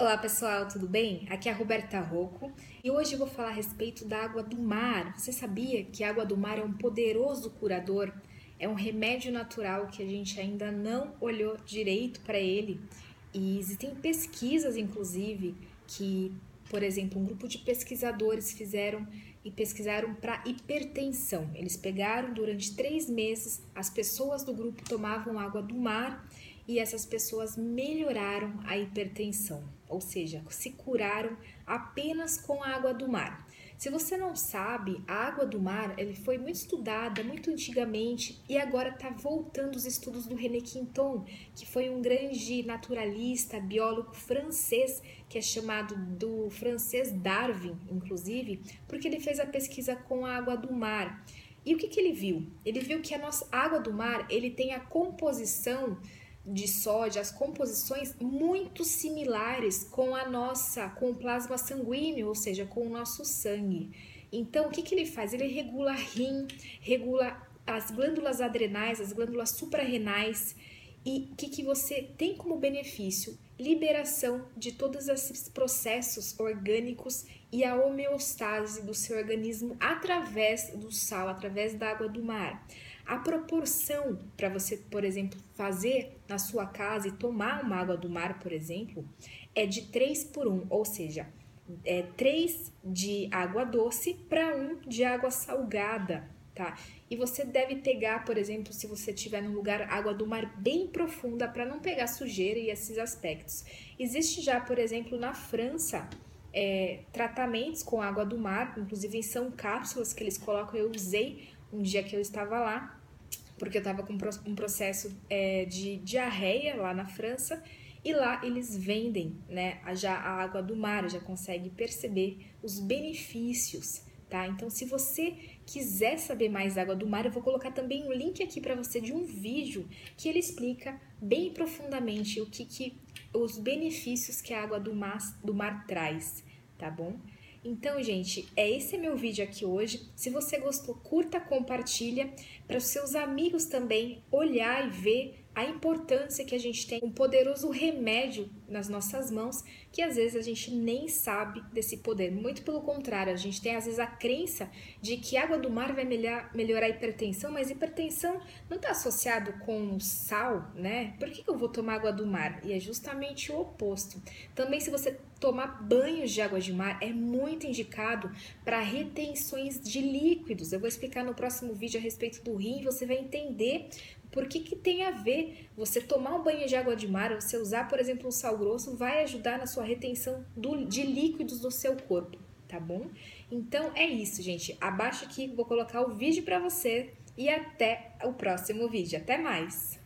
Olá pessoal, tudo bem? Aqui é a Roberta Rocco e hoje vou falar a respeito da água do mar. Você sabia que a água do mar é um poderoso curador? É um remédio natural que a gente ainda não olhou direito para ele e existem pesquisas, inclusive, que, por exemplo, um grupo de pesquisadores fizeram e pesquisaram para hipertensão. Eles pegaram durante três meses, as pessoas do grupo tomavam água do mar e essas pessoas melhoraram a hipertensão, ou seja, se curaram apenas com a água do mar. Se você não sabe, a água do mar ele foi muito estudada muito antigamente e agora está voltando os estudos do René Quinton, que foi um grande naturalista, biólogo francês, que é chamado do francês Darwin, inclusive, porque ele fez a pesquisa com a água do mar. E o que, que ele viu? Ele viu que a nossa água do mar ele tem a composição de sódio, as composições muito similares com a nossa, com o plasma sanguíneo, ou seja, com o nosso sangue. Então, o que, que ele faz? Ele regula rim, regula as glândulas adrenais, as glândulas suprarrenais. E o que, que você tem como benefício? Liberação de todos esses processos orgânicos e a homeostase do seu organismo através do sal, através da água do mar. A proporção para você, por exemplo, fazer na sua casa e tomar uma água do mar, por exemplo, é de 3 por 1, ou seja, é 3 de água doce para 1 de água salgada, tá? E você deve pegar, por exemplo, se você estiver num lugar água do mar bem profunda para não pegar sujeira e esses aspectos. Existe já, por exemplo, na França, é, tratamentos com água do mar, inclusive são cápsulas que eles colocam. Eu usei um dia que eu estava lá, porque eu estava com um processo é, de diarreia lá na França e lá eles vendem né, já a água do mar, já consegue perceber os benefícios, tá? Então, se você quiser saber mais da água do mar, eu vou colocar também um link aqui para você de um vídeo que ele explica bem profundamente o que, que os benefícios que a água do mar, do mar traz, tá bom? Então, gente, é esse meu vídeo aqui hoje. Se você gostou, curta, compartilha para os seus amigos também olhar e ver a importância que a gente tem um poderoso remédio nas nossas mãos, que às vezes a gente nem sabe desse poder. Muito pelo contrário, a gente tem às vezes a crença de que água do mar vai melhorar, a hipertensão, mas hipertensão não está associado com sal, né? Por que, que eu vou tomar água do mar? E é justamente o oposto. Também, se você tomar banhos de água de mar, é muito indicado para retenções de líquidos. Eu vou explicar no próximo vídeo a respeito do rim, você vai entender por que, que tem a ver você tomar um banho de água de mar, você usar, por exemplo, um sal grosso, vai ajudar na sua retenção do, de líquidos do seu corpo, tá bom? Então é isso, gente. Abaixo aqui vou colocar o vídeo para você e até o próximo vídeo. Até mais!